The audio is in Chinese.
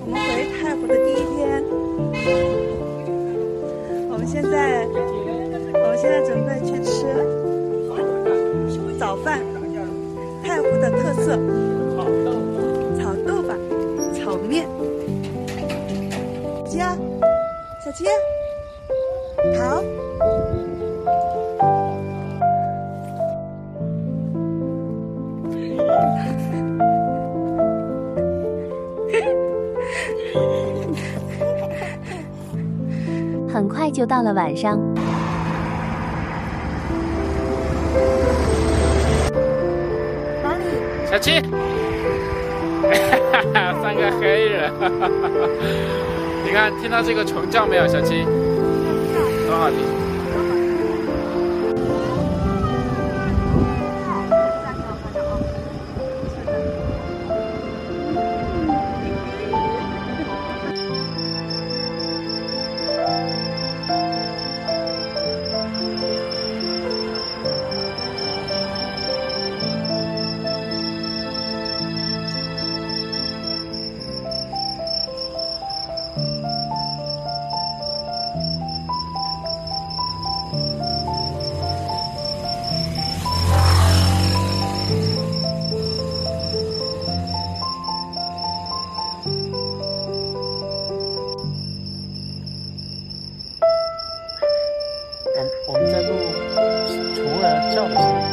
我们回泰国的第一天，我们现在，我们现在准备去吃早饭，泰湖的特色炒豆吧，炒面。鸡啊，小七，好。很快就到了晚上。哪里？小七，三个黑人，你看听到这个虫叫没有？小七，很好听。我们在录徒儿叫的声音